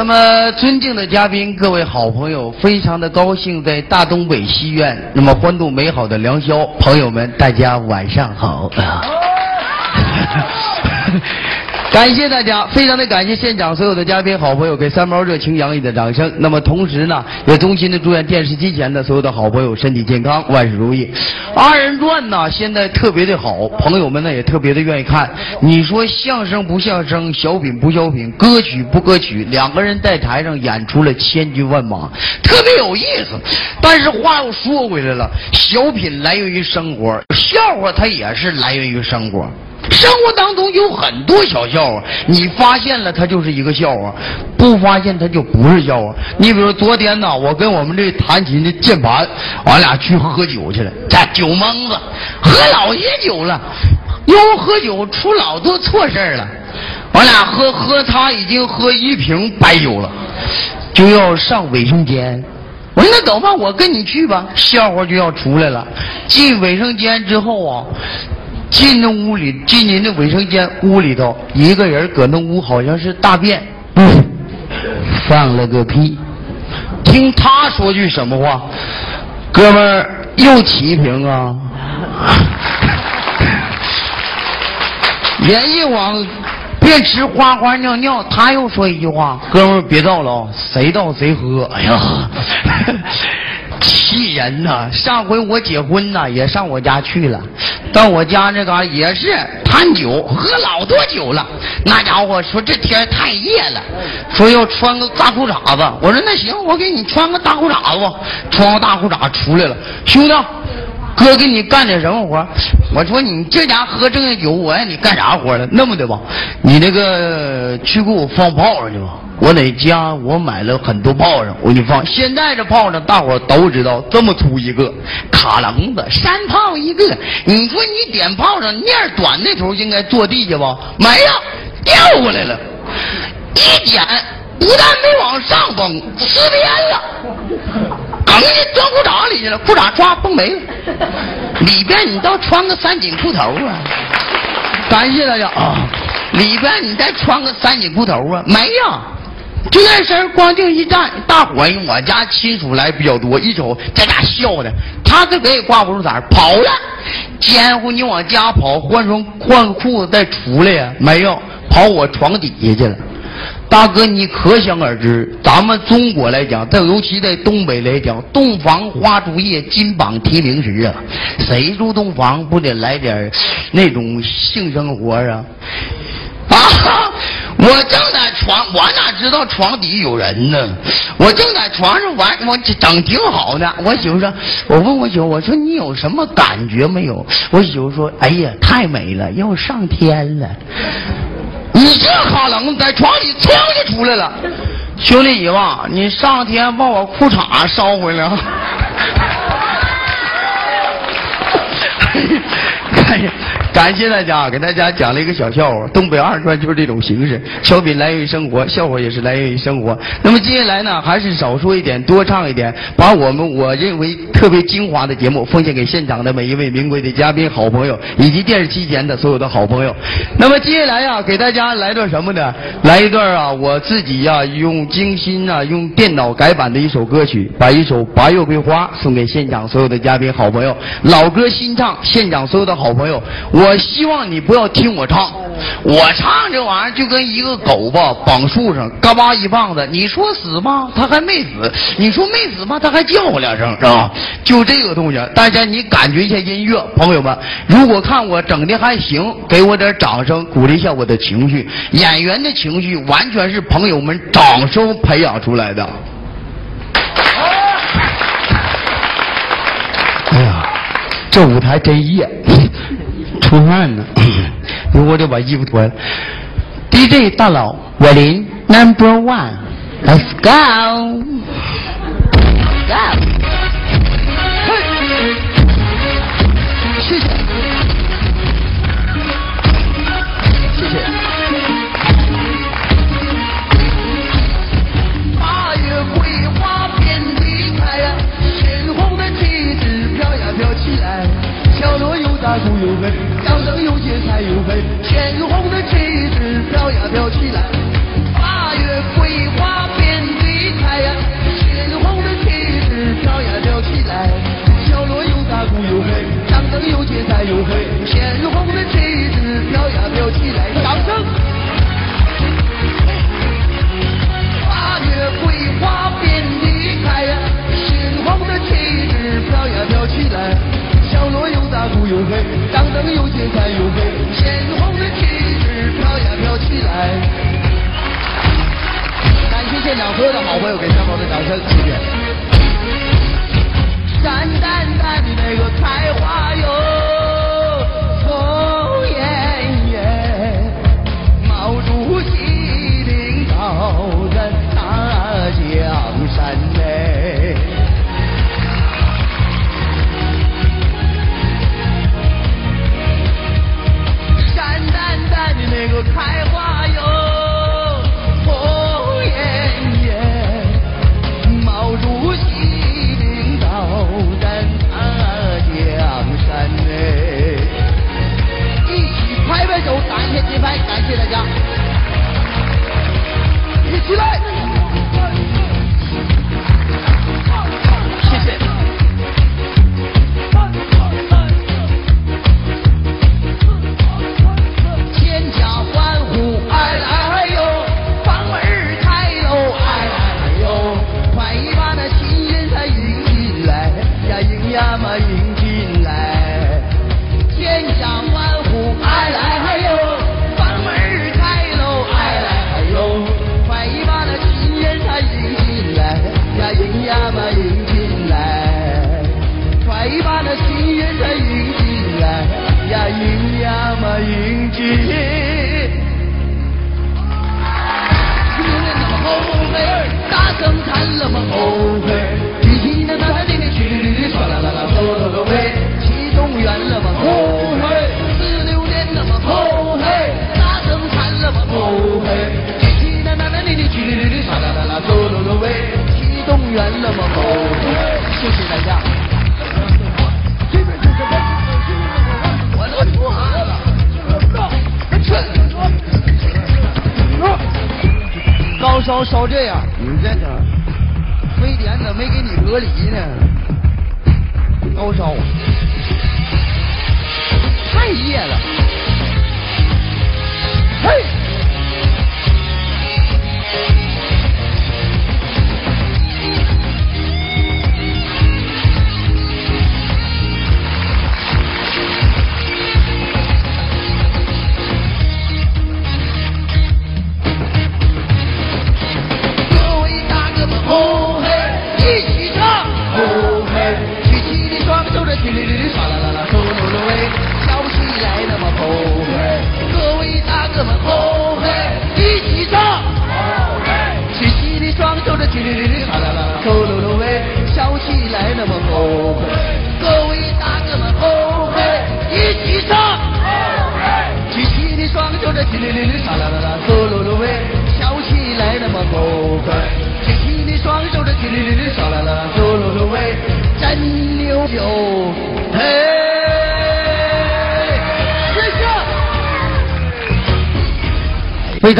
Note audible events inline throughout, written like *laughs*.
那么，尊敬的嘉宾，各位好朋友，非常的高兴在大东北戏院，那么欢度美好的良宵，朋友们，大家晚上好。*laughs* 感谢大家，非常的感谢现场所有的嘉宾、好朋友，给三毛热情洋溢的掌声。那么同时呢，也衷心的祝愿电视机前的所有的好朋友身体健康，万事如意。二人转呢，现在特别的好，朋友们呢也特别的愿意看。你说相声不相声，小品不小品，歌曲不歌曲，两个人在台上演出了千军万马，特别有意思。但是话又说回来了，小品来源于生活，笑话它也是来源于生活。生活当中有很多小笑话，你发现了它就是一个笑话，不发现它就不是笑话。你比如昨天呢，我跟我们这弹琴的键盘，俺俩去喝酒去了，这酒蒙子，喝老些酒了，因为喝酒出老多错事了。俺俩喝喝，他已经喝一瓶白酒了，就要上卫生间。我说那走吧，我跟你去吧。笑话就要出来了，进卫生间之后啊。进那屋里，进您的卫生间屋里头，一个人搁那屋好像是大便，放了个屁。听他说句什么话，哥们儿又起一瓶啊！*laughs* 连一往便池哗哗尿尿，他又说一句话，哥们儿别倒了，谁倒谁喝。哎呀！气人呐！上回我结婚呐，也上我家去了，到我家那嘎也是贪酒，喝老多酒了。那家伙说这天太热了，说要穿个大裤衩子。我说那行，我给你穿个大裤衩子吧。穿个大裤衩出来了，兄弟，哥给你干点什么活？我说你这家喝正月酒，我让你干啥活了？那么的吧，你那个去给我放炮上去吧。我在家，我买了很多炮仗，我给你放。现在这炮仗，大伙都知道，这么粗一个卡棱子，山炮一个。你说你点炮仗，面短那头应该坐地下吧？没有，掉过来了。一捡，不但没往上崩，撕边了，梗进装裤衩里去了，裤衩抓崩没了。里边你倒穿个三紧裤头啊！感谢大家啊！里边你再穿个三紧裤头啊？没有。就那身光腚一站，大伙儿我家亲属来比较多，一瞅这家笑的，他自个也挂不住色跑了。奸乎你往家跑，换双换裤子再出来呀？没有，跑我床底下去了。大哥，你可想而知，咱们中国来讲，在尤其在东北来讲，洞房花烛夜，金榜题名时啊，谁住洞房不得来点那种性生活啊？啊！我正在床，我哪知道床底有人呢？我正在床上玩，我整挺好呢。我媳妇说，我问我媳妇，我说你有什么感觉没有？我媳妇说，哎呀，太美了，要上天了。你这哈冷，在床底噌就出来了。兄弟你吧，你上天把我裤衩烧回来。哎呀！感谢大家，给大家讲了一个小笑话。东北二人转就是这种形式，小品来源于生活，笑话也是来源于生活。那么接下来呢，还是少说一点，多唱一点，把我们我认为特别精华的节目奉献给现场的每一位名贵的嘉宾、好朋友，以及电视机前的所有的好朋友。那么接下来呀，给大家。来段什么呢？来一段啊，我自己呀用精心啊用电脑改版的一首歌曲，把一首《白月桂花》送给现场所有的嘉宾、好朋友。老歌新唱，现场所有的好朋友。我希望你不要听我唱，我唱这玩意儿就跟一个狗吧，绑树上，嘎巴一棒子。你说死吗？它还没死；你说没死吗？它还叫唤两声，是吧？就这个东西，大家你感觉一下音乐，朋友们，如果看我整的还行，给我点掌声，鼓励一下我的情绪。演员的情绪完全是朋友们掌声培养出来的。哎呀，这舞台真热。*laughs* 出汗呢，我得把衣服脱了。DJ 大佬，我林 Number One，Let's go，go。大鼓又擂，高灯又结彩又黑，鲜红的旗帜飘呀飘起来。八月桂花遍地开呀，鲜红的旗帜飘呀飘起来。小锣又打，鼓又擂，高灯又结彩又黑。当灯又接彩又飞，鲜红的旗帜飘呀飘起来。感谢现场所有的好朋友给三毛的掌声，谢谢。山丹丹的那个开花哟。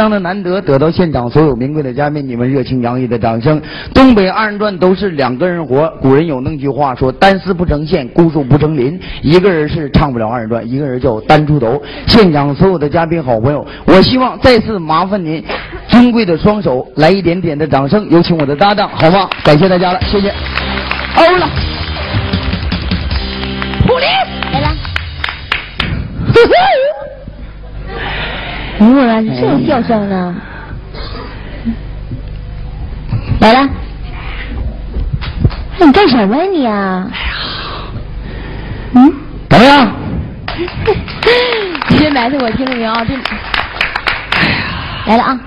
非常的难得，得到现场所有名贵的嘉宾你们热情洋溢的掌声。东北二人转都是两个人活，古人有那句话说：“单丝不成线，孤树不成林。”一个人是唱不了二人转，一个人叫单出头。现场所有的嘉宾好朋友，我希望再次麻烦您，尊贵的双手来一点点的掌声，有请我的搭档，好吗？感谢大家了，谢谢。欧了，普林来了。哎呦，原来是这种笑声呢。来了，哎你干什么呀你啊？嗯，怎么样？*laughs* 你这埋汰我听着没有啊？这，来了啊！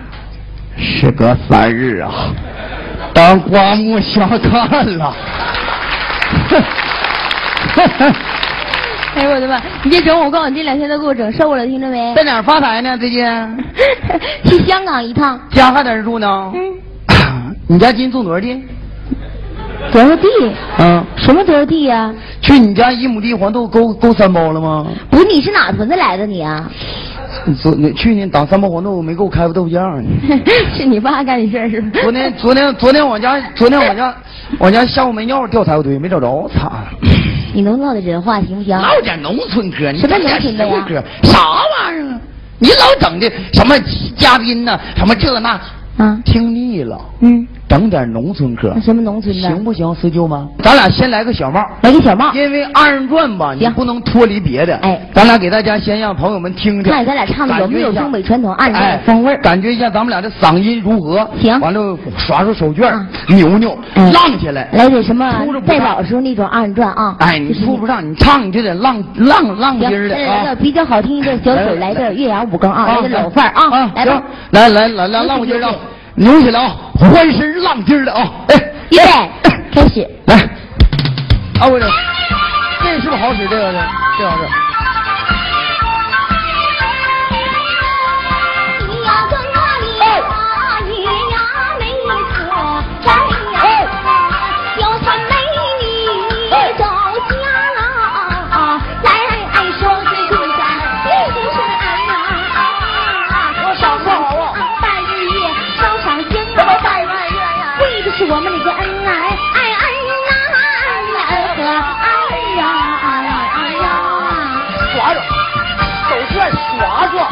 时隔三日啊，当刮目相看了。*laughs* 哎呦我的妈！你别整我，我告诉你，这两天都给我整瘦了，听着没？在哪儿发财呢？最近 *laughs* 去香港一趟。家还在这儿住呢？嗯，*clears throat* 你家今种多少地？多少地？嗯，什么多少地呀、去你家一亩地黄豆够够三包了吗？不是，你是哪屯子来的你啊？昨那去年打三包黄豆没够开发豆浆呢。*laughs* 是你爸干的事儿是吧？昨天昨天昨天我家昨天我家我家下午没尿掉柴火堆没找着，操！你能唠点人话行不行？唠点农村歌，你什么农村的呀歌，啥玩意儿啊？你老整的什么嘉宾呢？什么这那，嗯，听腻了，嗯，整点农村歌那，什么农村的？行不行，四舅妈？咱俩先来个小帽。来个小帽，因为二人转吧，你不能脱离别的。哎。咱俩给大家先让朋友们听听，看咱俩唱的有没有东北传统二人转风味儿。感觉一下咱们俩的嗓音如何？行。完了耍耍手绢扭扭，哎。浪起来。来点什么出了不代上表时候那种二人转啊？哎，你就是出不上，你唱你就得浪浪浪音，儿的。啊来个。比较好听的小曲，来个岳阳五更啊，来个老范儿啊，来来来来来浪筋儿啊，扭起来啊，欢声浪筋儿的啊！哎，预备，开始。来，啊，我这这是不是好使？这个是这好使。耍耍，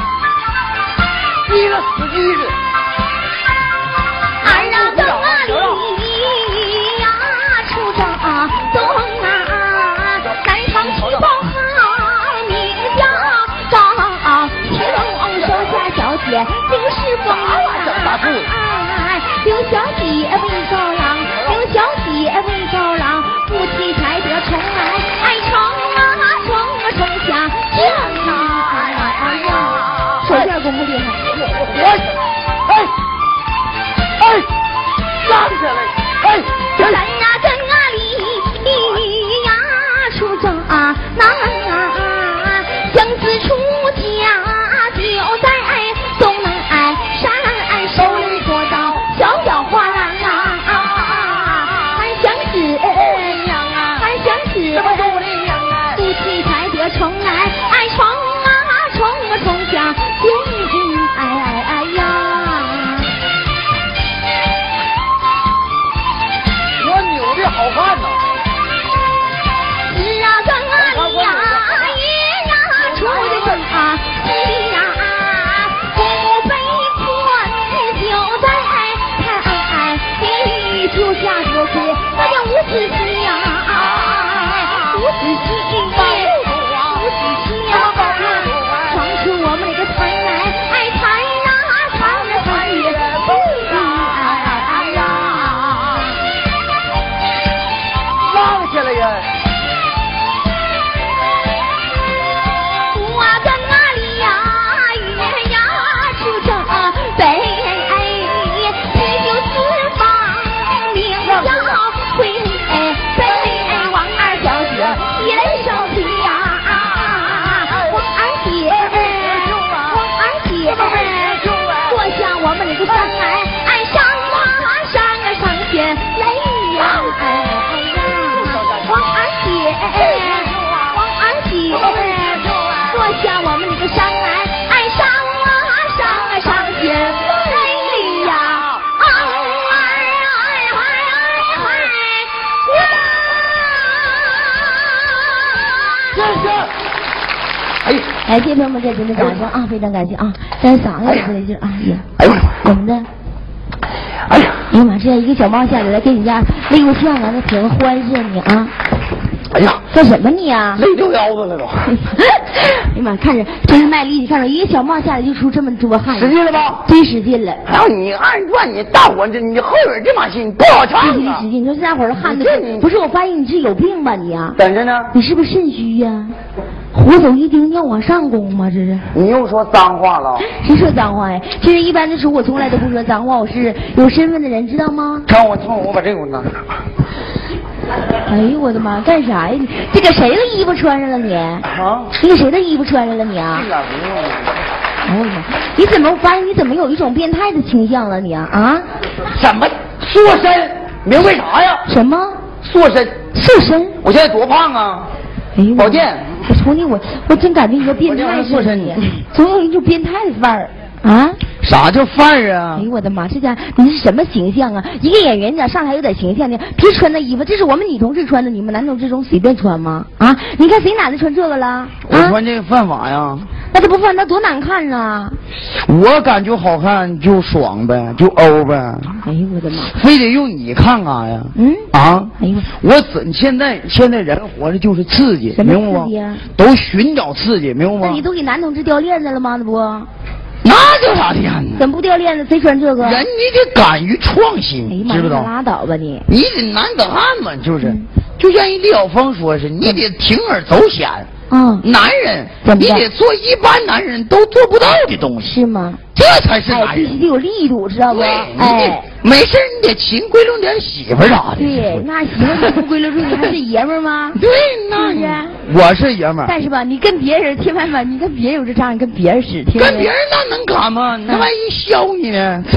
一个死机子。二啊等啊里呀，出征啊东啊，南方去报哈你家张，听手下小姐来，谢谢朋友们热情的掌声啊，非常感谢啊！但是嗓子也不得劲啊，哎呀！怎么的？哎呀，哎呀妈，这一个小猫下来来给你家累个相完了挺欢实你啊！哎呀，干什么你啊？累掉腰子了都。*laughs* 哎呀妈，看着真是卖力气，看着一个小帽下来就出这么多汗，使劲了吧？真使劲了。然后你二人转，你大伙这你后边这把戏你不好唱啊使劲你说这大伙儿汗的不是我发现你是有病吧你啊？等着呢？你是不是肾虚呀、活走一听要往上攻吗？这是？你又说脏话了？谁说脏话呀？其实一般的时候我从来都不说脏话，我是有身份的人，知道吗？看我冲我把这个给我拿。哎呦我的妈，干啥呀？你这给谁的衣服穿上了你？啊？你给谁的衣服穿上了你啊这？咋不用呢？哎呦我的妈！你怎么我发现你怎么有一种变态的倾向了你啊？啊？什么塑身？明白啥呀？什么？塑身？塑身？我现在多胖啊！哎呦我的妈保健我瞅你我我真感觉你个变态似的你，总有一种变态的范儿啊！啥叫范儿啊哎？呦我的妈！这家你是什么形象啊？一个演员你咋上台有点形象呢？别穿那衣服，这是我们女同志穿的，你们男同志中随便穿吗？啊！你看谁男的穿这个了？啊！我穿这个犯法呀？那这不反正多难看啊！我感觉好看就爽呗，就欧呗，哎呦我的妈！非得用你看干啥呀？嗯啊，哎呦我怎现在现在人活着就是刺激，明白吗？都寻找刺激，明白吗那你？都给男同志掉链子了吗？那不，那叫啥天呢？怎么不掉链子？谁穿这个？人你得敢于创哎呀新，妈，知不知道？拉倒吧你！你得男子汉嘛，就是，嗯就像人李晓峰说是，你得铤而走险。啊，男人，怎么你得做一般男人都做不到的东西，是吗？这才是哎，男人。必须得有力度，知道不？哎，没事儿你得勤归拢点媳妇儿啥的。对，那媳妇儿不归拢住，你还是爷们儿吗？*laughs* 对，那是我是爷们儿，但是吧，你跟别人千万吧，你跟别人有这仗，你跟别人使，听跟别人那能干吗？那万一削你呢？*laughs*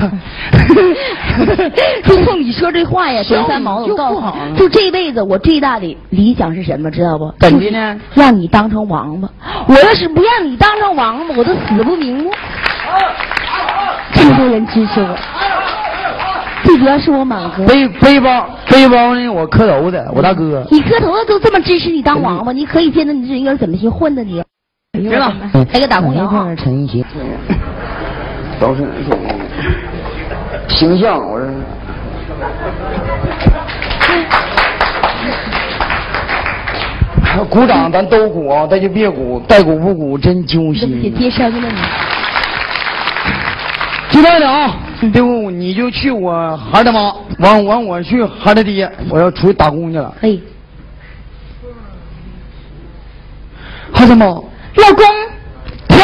就冲你说这话呀，小小三毛，就我告诉你，就这辈子我最大的理想是什么，知道不？怎的呢？让你当成王八。我要是不让你当成王八，我都死不瞑目。这么多人支持我，最主要是我满哥。背背包背包呢？我磕头的，我大哥。你磕头的都这么支持你当王八，你可以见到你这人怎么去混的你？行了，来个打工摇啊！陈一奇，都是形象，我这。鼓掌，咱都鼓啊，咱就别鼓，带鼓不鼓真揪对不起，心。接声了你。就这样的啊，对不？你就去我孩他妈，完完我去孩他爹，我要出去打工去了。可以，孩他妈，老公，停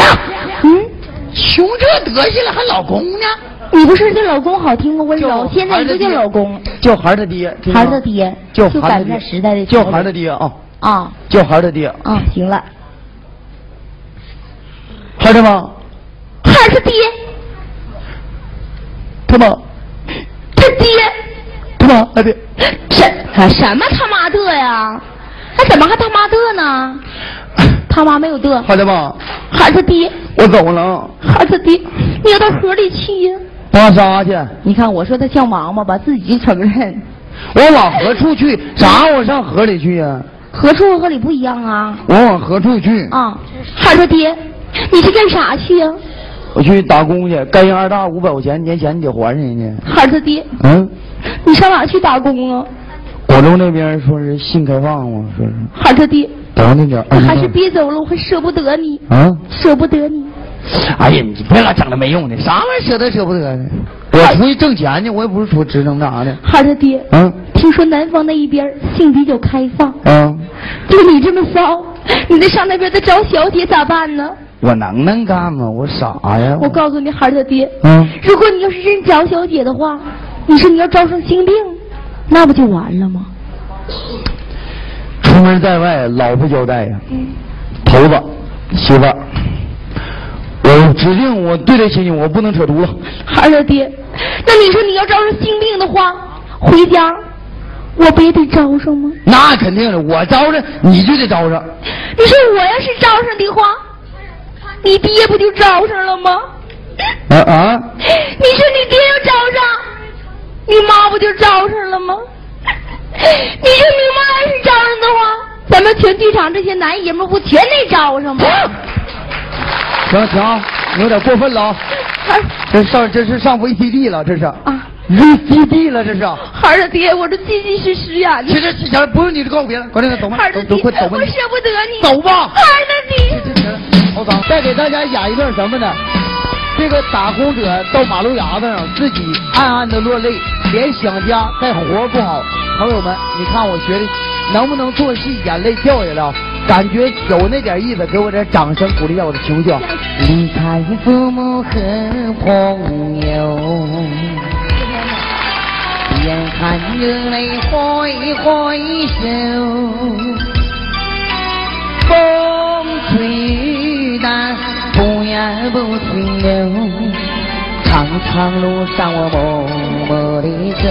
嗯，穷这德行了，还老公呢？你不是这老公好听吗？温柔，现在你就叫老公，叫孩他爹，孩吗？儿的爹，叫孩儿的就赶上时代的叫孩儿潮流的爹啊，啊叫孩儿的爹，啊，行了，孩他妈，孩儿他爹，他妈，他爹，他妈，他爹，什啊什么他妈的呀？他怎么还他妈的呢？他妈没有的，孩他妈，孩儿他爹，我走了，孩儿他爹，你要到河里去呀？挖沙去？你看我说他像王八吧，自己就承认，我往何处去？啥？我上河里去呀、何处和河里不一样啊我往何处去？啊！孩儿他爹，你是干啥去呀？我去打工去，干人二大五百块钱，年前你得还人家。孩儿他爹，嗯，你上哪去打工啊？广州那边说是新开放嘛，说是孩儿他爹，等那点儿。还是别走了，我还舍不得你，啊！舍不得你。哎呀，你别老整那没用的，啥玩意儿舍得舍不得的？我出去挣钱去，我也不是说职能干啥的。孩儿他爹，嗯听说南方那一边性比较开放，嗯，就你这么骚，你得上那边再找小姐咋办呢？我能能干吗？我傻呀！我告诉你，孩儿他爹，嗯，如果你要是真找小姐的话，你说你要招上性病，那不就完了吗？出门在外，老婆交代呀，嗯，头子媳妇儿，我指定我对得起你，我不能扯犊子。孩儿他爹，那你说你要招上性病的话，回家我不也得招上吗？那肯定的，我招上你就得招上。你说我要是招上的话，你爹不就招上了吗？啊啊！你说你爹要招上，你妈不就招上了吗？你说你妈要是招上的话，咱们全剧场这些男爷们不全得招上吗？行行，你有点过分了啊！孩这上这是上 VCD 了，这是啊，VCD 了，这是。孩儿的爹，我这结结实实呀，你其实行了，不用你告诉别人，快点走吧，孩儿的爹。我舍不得你，走吧孩儿的爹。好脏。再给大家演一段什么呢？这个打工者到马路牙子上，自己暗暗的落泪，连想家带活不好。朋友们，你看我学的能不能做戏，眼泪掉下来啊？感觉有那点意思，给我点掌声鼓励一下我的情绪啊。离开父母和朋友，眼看热泪挥挥手。风吹雨打，不言不停留。长长路上我默默地走，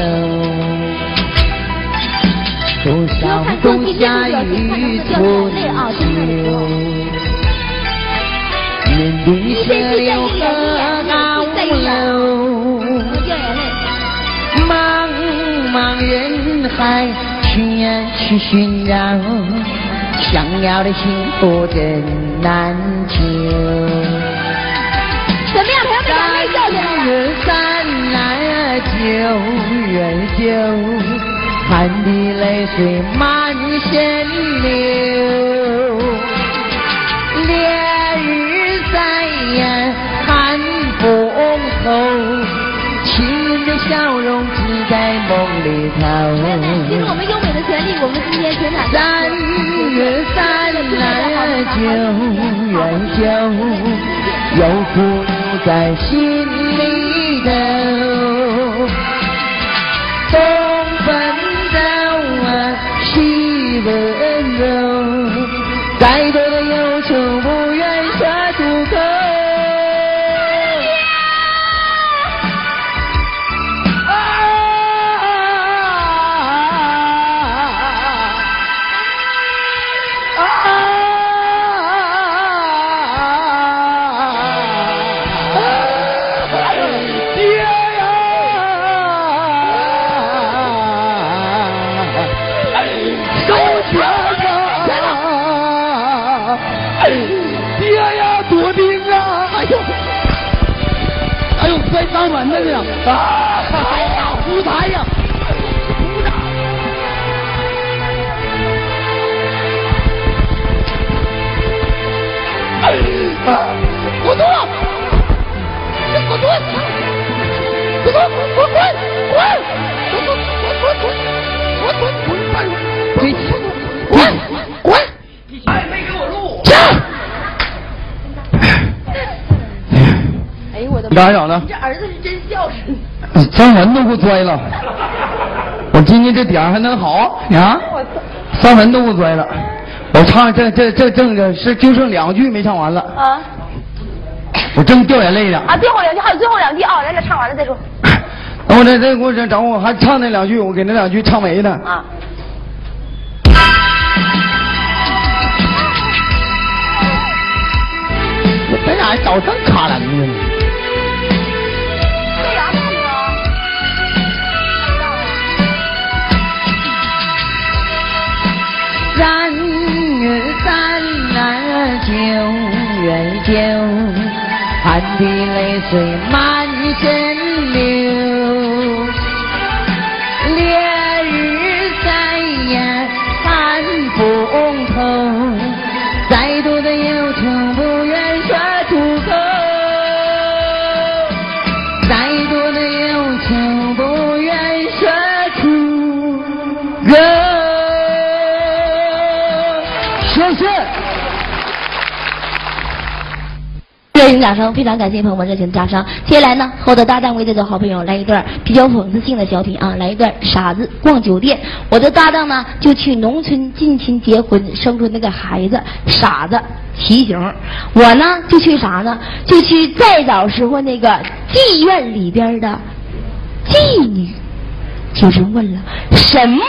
路上冬夏雨春秋，面对车流和高楼。茫茫人海情愿去寻找想要的幸福真难求怎么样？朋友们两位笑来汗滴泪水满流烈日在呀寒风透笑容只在梦里头。其实我们优美的旋律，我们今天全场三月三来酒，远酒，有苦留在心里头。东奔走啊，西温 아! 哎呦我的你？这儿子是真孝顺。三文都给我摔了，我今天这点儿还能好啊？三文都给我摔了，我唱这这这正着是就剩两句没唱完了，啊我正掉眼泪呢。啊！最后两句还有最后两句啊，咱俩唱完了再说等我再再给我再找我还唱那两句，我给那两句唱没呢。啊。我这咋找这卡了呢？天，含的泪水满身。掌声，非常感谢朋友们热情的掌声。接下来呢，和我的搭档为这个好朋友来一段比较讽刺性的小品啊，来一段傻子逛酒店。我的搭档呢，就去农村近亲结婚，生出那个孩子，傻子骑行。我呢，就去啥呢？就去再早时候那个妓院里边的妓女。就是问了，什么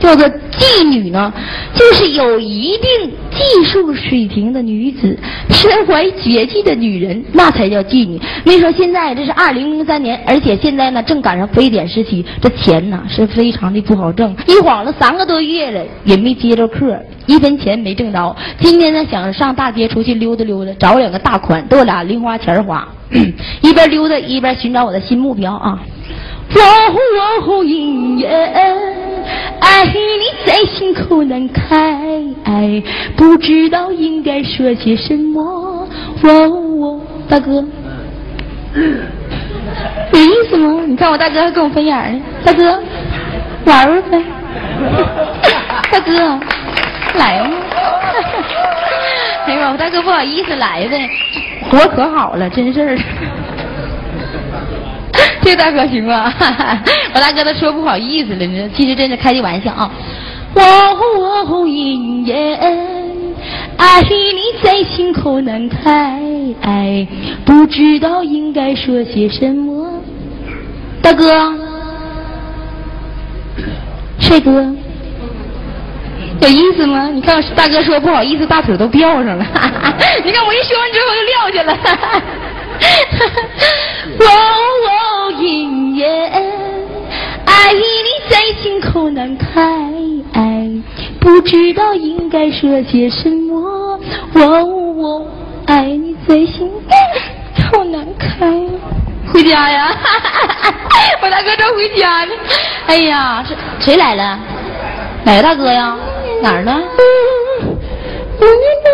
叫做妓女呢？就是有一定技术水平的女子，身怀绝技的女人，那才叫妓女。没说现在这是二零零三年，而且现在呢正赶上非典时期，这钱呢是非常的不好挣。一晃了三个多月了，也没接着客，一分钱没挣着。今天呢想上大街出去溜达溜达，找两个大款，都有俩零花钱花。*clears throat* 一边溜达一边寻找我的新目标啊。哦哦，姻缘，爱你在心口难开，不知道应该说些什么。哦哦，大哥，有意思吗？你看我大哥还跟我分眼呢。大哥，玩玩呗。大哥，来嘛。哎呦，我大哥不好意思来呗，活可好了，真事儿。*laughs* 这大哥行吗？*laughs* 我大哥都说不好意思了呢，其实真是开的玩笑啊。哦哦，姻缘，爱你在心口难开，不知道应该说些什么。大哥，帅哥，有意思吗？你看大哥说不好意思，大腿都吊上了。*laughs* 你看我一说完之后就撂下了。哦哦，姻缘，爱你在心口难开，不知道应该说些什么。哦哦，爱你在心口难开。回家呀！我大哥正回家呢。哎呀，是谁来了？哪个大哥呀？哪儿呢？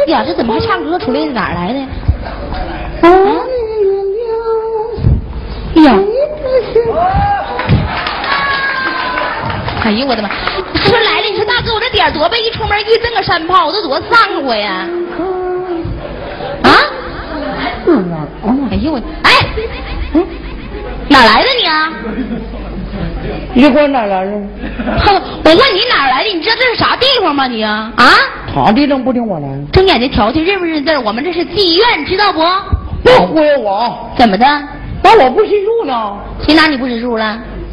呀，这怎么还唱歌出来？哪儿来的？啊？哎呀！哎呦我的妈！他说来了，你说大哥，我这点儿多背，一出门一蹬个山炮，我都多上火呀！啊？哎呦我，哎，嗯，哪来的你啊？你说哪来的？*laughs* 哼，我问你哪来的？你知道这是啥地方吗？你啊？啊？他地方不听我来？睁眼睛瞧瞧，认不认字儿？我们这是妓院，知道不？别忽悠我！怎么的？那我不识数呢？谁拿你不识数了？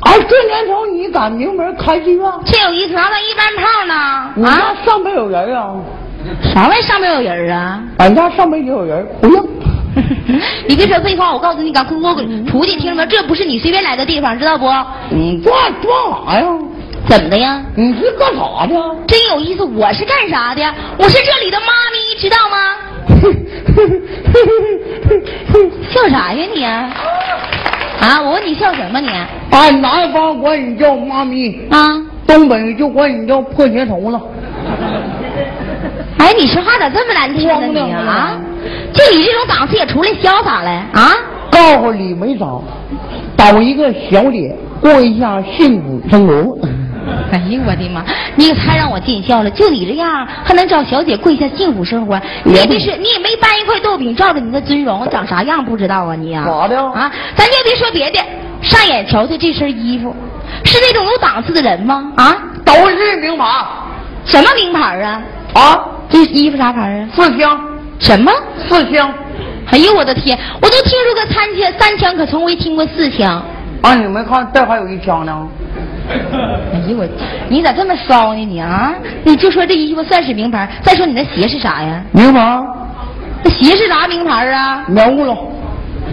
哎，这年头你敢明门开妓院？这有一条那一般炮呢？你家啊？上边有人啊？啥玩意上边有人啊？俺家上边也有人，不用。你别说废话，我告诉你，赶快给我出去，听着没？这不是你随便来的地方，知道不？你装装啥呀？怎么的呀？你是干啥的？真有意思，我是干啥的？我是这里的妈咪，知道吗？*laughs* 笑啥呀你？啊，我问你笑什么你？俺南方管你叫妈咪，啊？东北就管你叫破鞋头了。哎，你说话咋这么难听呢你啊？就你这种档次也出来潇洒来啊？告诉李梅长，找一个小姐过一下幸福生活。*laughs* 哎呦我的妈！你可太让我见笑了，就你这样还能找小姐过一下幸福生活？你也别说，你也没搬一块豆饼照着你的尊容，长啥样不知道啊你啊？咋的啊，咱就别说别的，上眼瞧瞧这身衣服，是那种有档次的人吗？啊？都是名牌什么名牌啊？啊，这衣服啥牌啊？四枪，什么？四枪。哎呦我的天！我都听说个三枪，三枪可从未听过四枪。啊，你没看这还有一枪呢？哎呦我，你咋这么骚呢你啊？你就说这衣服算是名牌，再说你那鞋是啥呀？名牌，那鞋是啥名牌啊？棉雾了，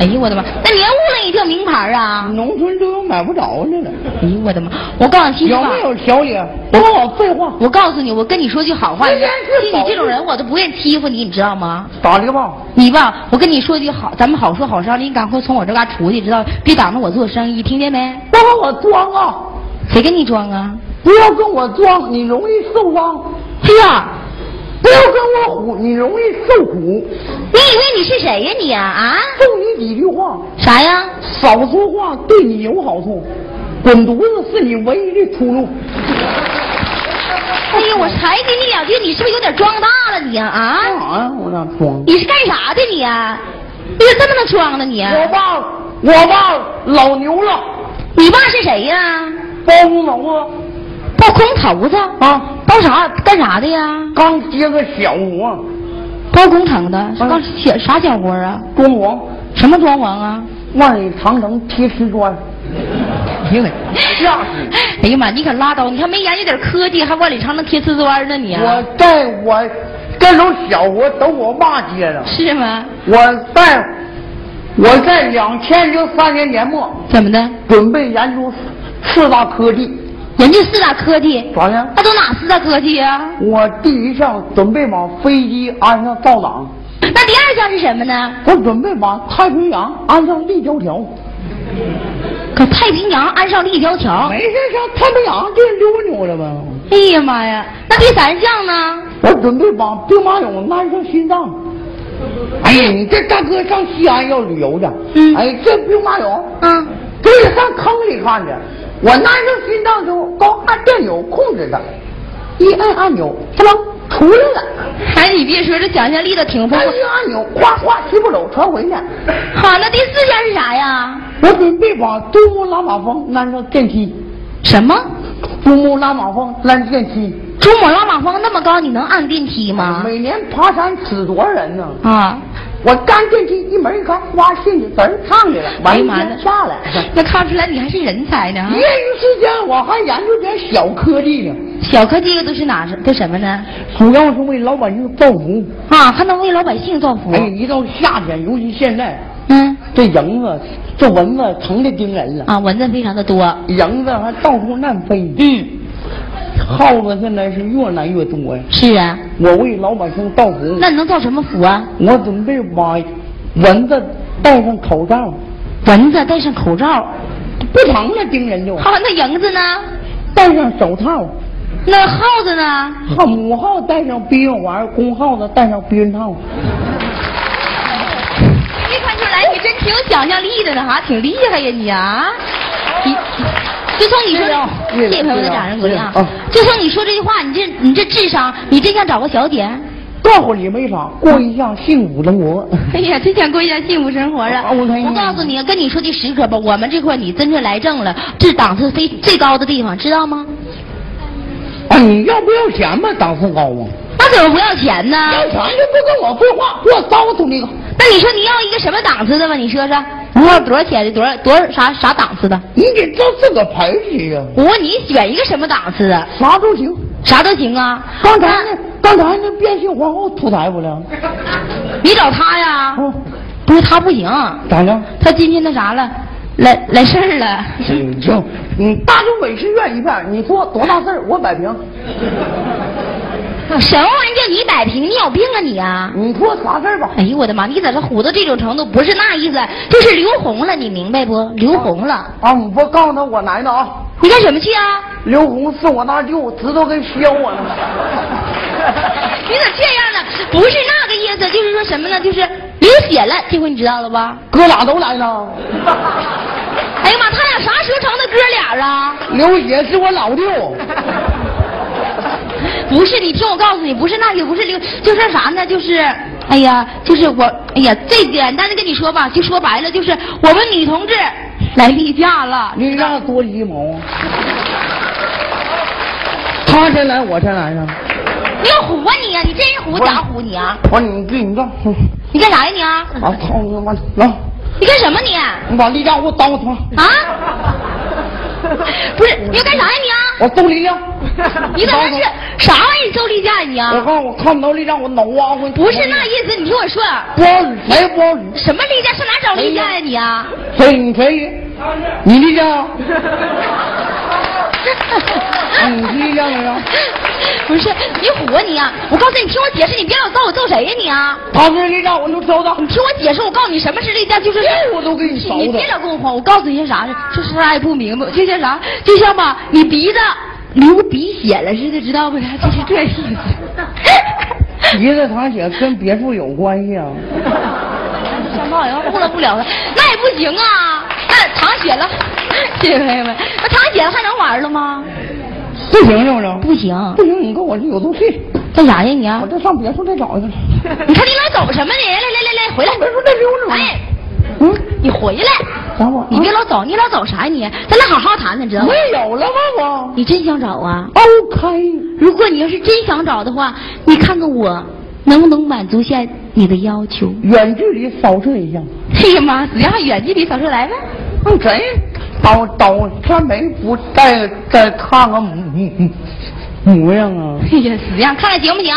哎呦我的妈！那棉雾了也叫名牌啊？农村都有买不着的了。哎呦我的妈！我告诉你，有没有小姐？不跟我废话，我告诉你，我跟你说句好话，这件事就你这种人，我都不愿意欺负你，你知道吗？打的吧？你吧，我跟你说句好，咱们好说好商量，你赶快从我这嘎出去，知道？别挡着我做生意，听见没？不跟我装啊！谁跟你装啊？不要跟我装，你容易受伤。哎呀，不要跟我唬，你容易受苦。你以为你是谁呀你啊？啊？送你几句话，啥呀？少说话对你有好处，滚犊子是你唯一的出路。哎呀，我才给你两句，你是不是有点装大了你啊？啊？干啥呀？我咋装？你是干啥的你啊？你咋这么能装呢你？啊我爸，我爸老牛了，你爸是谁呀？包工头啊包空头子啊，包啥干啥的呀？刚接个小活，包工程的，刚小啥小活啊？装潢，什么装潢啊？万里长城贴瓷砖。哎呦我，吓死！哎呀妈，你可拉倒！你还没研究点科技，还万里长城贴瓷砖呢你、啊？我在我这种小活都我爸接的，是吗？我在我在两千零三年年末怎么的？准备研究四大科技，人家四大科技，咋的？那都哪四大科技呀、我第一项准备往飞机安上造挡，那第二项是什么呢？我准备往太平洋安上立交桥。搁太平洋安上立交桥。没事上太平洋就溜溜了呗。哎呀妈呀！那第三项呢？我准备把兵马俑安上心脏。哎呀，你这大哥上西安要旅游去，嗯哎，这兵马俑，嗯，给你上坑里看去。我安上心脏之后，高按电钮控制的，一按按钮，它能出来了。哎，你别说，这想象力倒挺丰富。一按钮，哗哗齐步走传回去。好，那第四项是啥呀？我准备把珠穆朗玛峰安上电梯，什么？珠穆朗玛峰安电梯。珠穆朗玛峰那么高，你能按电梯吗？每年爬山死多少人呢？啊，我干电梯一门一开，哗进去，滋儿上去了，完一哎呀妈的天下来。*laughs* 那看出来你还是人才呢。业余时间我还研究点小科技呢，小科技都是哪是？都什么呢？主要是为老百姓造福。啊，还能为老百姓造福。哎，一到夏天，尤其现在，嗯，这蝇子、这蚊子疼的惊人了，啊，蚊子非常的多。蝇子还到处乱飞。嗯，耗子现在是越来越多呀。是啊。我为老百姓造福，那你能造什么福啊？我准备把蚊子戴上口罩，蚊子戴上口罩，不疼了，叮人就。好，那蝇子呢？戴上手套，那耗子呢？耗母耗戴上避孕环，公耗子戴上避孕套。*laughs* 没看出来，你真挺有想象力的呢，哈，挺厉害呀你啊！你就从你说的，谢谢朋友们的掌声鼓励啊！就从你说这句话，你这你这智商，你真想找个小姐？告诉你没啥，过一下幸福生活。哎呀，真想过一下幸福生活啊！我告诉你，跟你说句实可吧，我们这块你真正来正了，这档次非最高的地方，知道吗？啊，你要不要钱嘛？档次高吗？那怎么不要钱呢？要钱就不跟我废话，我告诉你个，那你说你要一个什么档次的吧？你说说，你要多少钱的？多少多少啥啥档次的？你得知道自个牌子呀，我问你选一个什么档次的？啥都行。啥都行啊。刚才那刚才那变性皇后出台不了，你找他呀？嗯，不是他不行，咋的？他今天那啥了，来来事儿了。行行，你大众美食院一片，你说多大事儿，我摆平。*laughs* 什么玩意儿叫你摆平？你有病啊你啊！你说啥事儿吧？哎呦我的妈！你咋这虎到这种程度？不是那意思，就是刘红了，你明白不？刘红了，啊，你不告诉他我来了啊？你干什么去啊？刘红是我大舅，知道跟削我呢。*laughs* 你咋这样呢？不是那个意思，就是说什么呢？就是流血了，这回你知道了吧？哥俩都来了，*laughs* 哎呀妈，他俩啥时候成的哥俩啊？刘血是我老舅。不是，你听我告诉你，不是那个，不是刘，就是啥呢？就是，哎呀，就是我，哎呀，最简单的跟你说吧，就说白了，就是我们女同志来例假了。你让多鸡毛啊！他先来，我先来呀。你要唬啊你呀、你真是唬假唬你啊？我说你给你干，你干啥呀你啊？啊操你妈！来，你干什么你？你把例假给我当我他，啊？不是，你要干啥呀你啊？我揍李亮。*laughs* 你怎么是啥玩意儿？揍例假呀你我啊？看我看不到例假，我脑挖回。不是那意思，你听我说，不好使，谁不好使？什么例假？上哪找例假呀你啊？谁你谁？你李亮？你例假 *laughs* 没有？不是你唬啊你啊！我告诉你，你听我解释，你别老揍我，揍谁呀你啊？他是例假，我就知道。你听我解释，我告诉你什么是例假，就是这 *laughs* 我都给你勺的你别老跟我慌，我告诉你些啥呢？这啥也不明白，就像啥，就像吧，你鼻子流鼻血了似的，知道不？就是这意思。*laughs* 鼻子淌血跟别墅有关系啊？*laughs* 像好像糊弄不了他，那也不行啊！那淌血了，谢谢朋友们，那淌血了还能玩了吗？不行是不是？不行，不行，你跟我这有东西，干啥呀你啊我？这上别墅再找去。你看你老走什么呢？来来来来，回来！别墅再溜溜。哎，嗯，你回来！等我你别老走，你老走啥呀你？咱俩好好谈谈，知道吗？没有了吗？我你真想找啊？OK，如果你要是真想找的话，你看看我能不能满足下你的要求？远距离扫射一下。哎呀妈，只要远距离扫射来呗。嗯，真到到这没不再再看看模模样啊？哎呀，死样，看看行不行？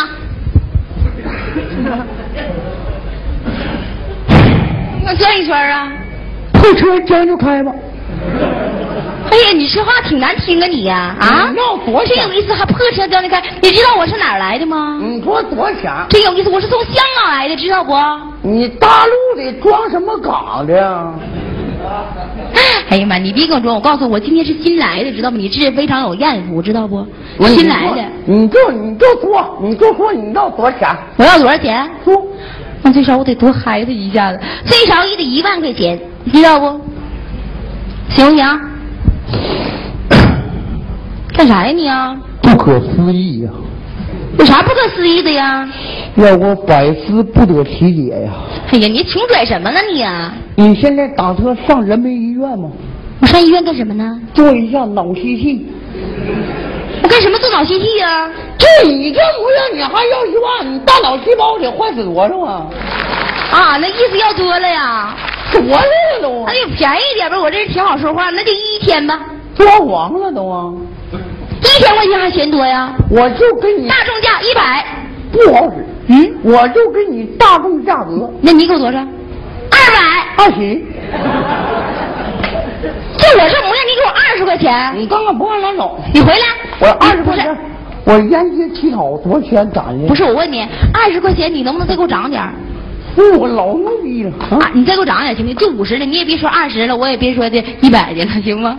那转一圈啊！破车将就开吧。哎呀，你说话挺难听啊你呀啊！你要多钱真有意思，还破车将就开。你知道我是哪儿来的吗？你说多少钱？真有意思，我是从香港来的，知道不？你大陆的装什么嘎的呀？哎呀妈，你别跟我装，我告诉，我今天是新来的，知道吗？你这非常有艳福，知道不？我新来的，你就你就说，你就说你要多少钱？我要多少钱？说，那最少我得多嗨他一下子，最少也得一万块钱，你知道不？行不行？*coughs* 干啥呀你啊？不可思议呀、有啥不可思议的呀？要我百思不得其解呀、哎呀，你穷拽什么呢你啊？你现在打车上人民医院吗？我上医院干什么呢？做一下脑吸气。我干什么做脑吸气呀？就你这模样，你还要一万？你大脑细胞得坏死多少啊？啊，那意思要多了呀？多了都那，就便宜点吧，我这人挺好说话，那就一天吧，多黄了都啊！一千块钱还嫌多呀？我就跟你大众价一百，不好使，嗯，我就跟你大众价格那你给我多少？二百。二十。就我这模样，你给我二十块钱，你刚刚不按拉走，你回来。我二十块钱，我沿街乞讨多少钱攒的？不是，我问你，二十块钱你能不能再给我涨点儿？我老牛逼了啊啊！，你再给我涨点行不行？就五十的，你也别说二十了，我也别说的一百的了，行吗？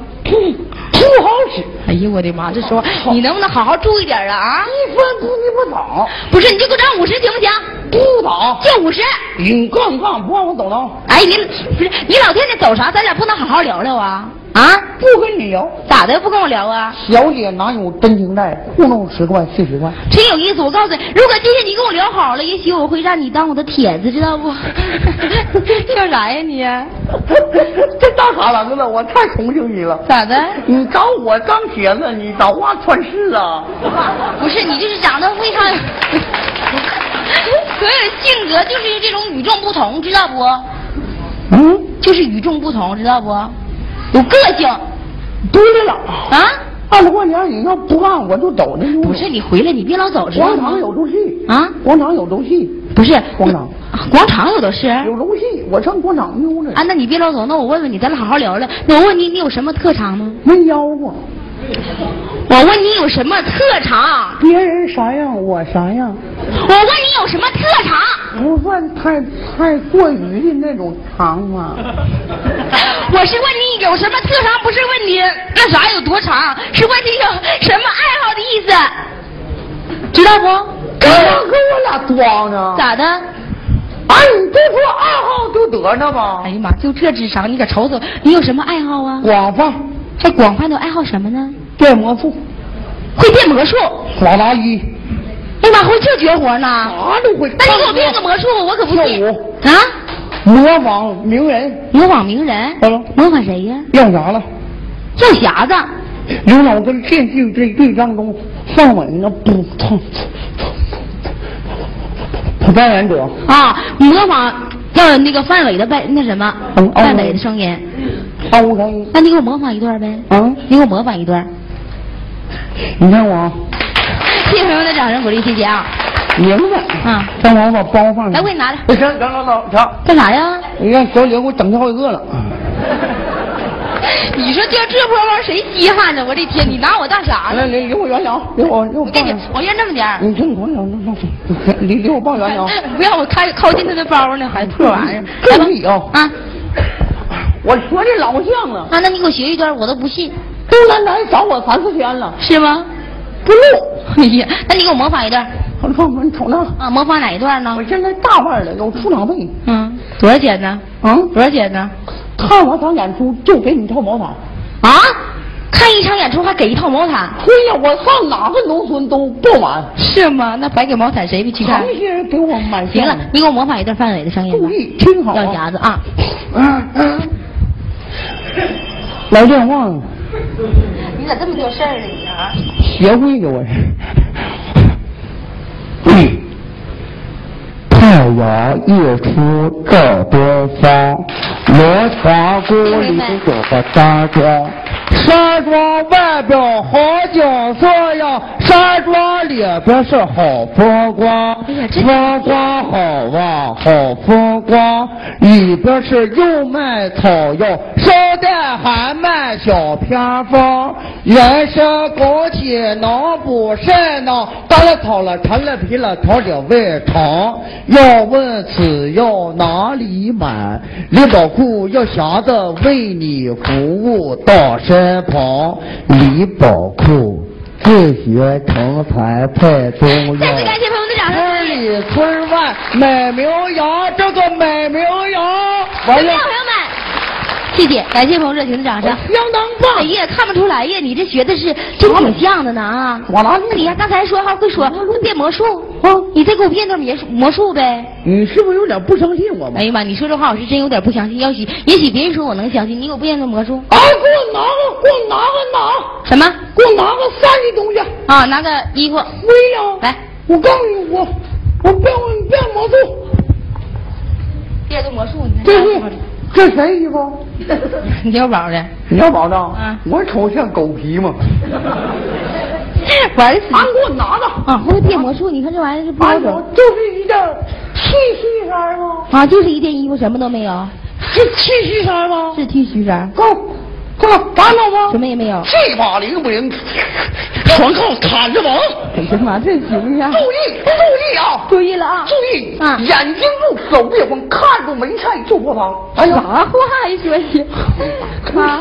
不好使，哎呦我的妈！这说你能不能好好注意点啊啊？一分不你不倒，不是，你就给我涨五十行不行？不倒，就五十。你杠杠不让我走了，哎，你不是你老天天走啥？咱俩不能好好聊聊啊？啊？不跟你聊。咋的不跟我聊啊？小姐哪有真情在？糊弄十块四十块。真有意思！我告诉你，如果今天你跟我聊好了，也许我会让你当我的帖子，知道不？*laughs* 笑啥呀你？*laughs* 这大卡郎子，我太同情你了。咋的？你找我当帖子，你找话穿事啊？*laughs* 不是你，就是长得非常，所有性格就是这种与众不同，知道不？嗯，就是与众不同，知道不？有个性对了，啊！二十块钱你要不干我就走这不是你回来，你别老走，知道广场？有东西啊广场有东西，不是广场，广场有的是。有东西，我上广场溜达。啊，那你别老走，那我问问你，咱俩好好聊聊。那我问你，你有什么特长吗？没腰过，我问你有什么特长？别人啥样我啥样，我问你有什么特长？不算太太过于的那种长嘛。*laughs* 我是问你有什么特长，不是问你那啥有多长，是问你有什么爱好的意思，知道不？干嘛跟我俩装呢？咋的？啊，你就说爱好就得了吧哎，呀妈，就这智商，你可瞅瞅，你有什么爱好啊？广泛还广泛都爱好什么呢？变魔术，会变魔术。耍杂技，哎呀妈，会这绝活呢？啥都会。那你给我变个魔术，我可不信跳舞啊！模仿名人，模仿名人嗯，模仿谁呀？变啥了？叫匣子。刘老根电视这对当中，范伟那不唱，他扮演者，啊，模仿要那个范伟的外那什么嗯范伟的声音，那你给我模仿一段呗？嗯，你给我模仿一段。你看我啊谢谢朋友的掌声鼓励，谢谢啊！明白啊，让我把包放上。来我给你拿来哎行，行行行行，干啥呀？你看小姐给我整好几个了。你说就这破玩谁稀罕呢？我的天，你拿我当啥来，呢？离离我远点啊，离我离我我跟你我远这么点儿。你听我讲，离离我抱远点啊。*laughs* 不要我开靠近他的包呢，还破玩意儿。跟你啊，啊我说这老像了，啊，那你给我学一段，我都不信，都来来找我三四天了，是吗？不录。哎呀，那你给我模仿一段我说你瞅那，啊？模仿哪一段呢我？现在大腕了，有出场费。嗯，多少钱呢？啊，多少钱呢？看我场演出就给你一套毛毯。啊？看一场演出还给一套毛毯，对呀，我上哪个农村都爆满，是吗？那白给毛毯谁不去看一些人给我买行了，你给我模仿一段范伟的声音注。意听好要啊。匣子啊！嗯嗯。来电话了，你咋这么多事儿呢你啊？协会给我是。嗯。太阳一出照东方，罗床宫里有个山庄，山庄外表好景色呀，山庄里边是好风光，风光好啊，好风光，里边是又卖草药，捎带还卖小偏方，人参枸杞能补肾呢，打了草了，陈了皮了，调理胃肠。要问此药哪里买？李宝库要匣子为你服务到身旁。李宝库自学成才派中药。再次感谢朋友们的掌声村。里村外美名扬，这个美名扬，完了朋友们，谢谢，感谢朋友热情的掌声。相当棒。哎呀，看不出来呀，你这学的是真挺像的呢啊！我拿那你还刚才说还会说会变魔术啊你再给我变段魔术魔术呗。你是不是有点不相信我吗哎？呀妈，你说这话我是真有点不相信，要许也许别人说我能相信，你给我变个魔术哎，给我拿个，给我拿个拿，什么给我拿个三的东西。啊？拿个衣服对呀，来，我告诉你，我我变我变魔术，变个魔术，你看这是这谁衣服？*laughs* 小宝的，你要保证嗯我瞅像狗皮吗？完事俺给我拿着。啊！会变魔术，你看这玩意儿是不哎呦标准，就是一件 T 恤衫吗？啊，就是一件衣服什么都没有，是 T 恤衫吗？是 T 恤衫。够，够，咱老什么也没有。这把灵不灵，全靠砍着王。哎呀妈，这行呀！注意，注意啊！注意了啊！注意啊眼睛住，手别慌，看住没菜就播放。哎呀，啥话呀说的？啊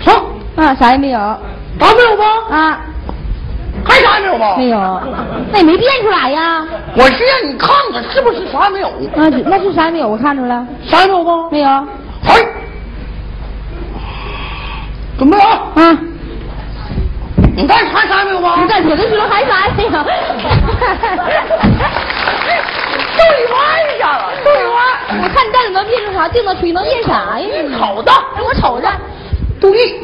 啥，啊，啥也没有啥没有吧？啊，还啥也没有吗？没有，那也没变出来呀。我是让你看看是不是啥也没有，啊，那是啥也没有，我看着了，啥也没有吗？没有哎，准备啊！啊。你再看啥没有吧？你在我的时候还啥也没有。逗 *laughs* 你玩一下了，逗你玩。我看你到底能变成啥？净能吹，能变啥呀？你好的，让我瞅着。注意，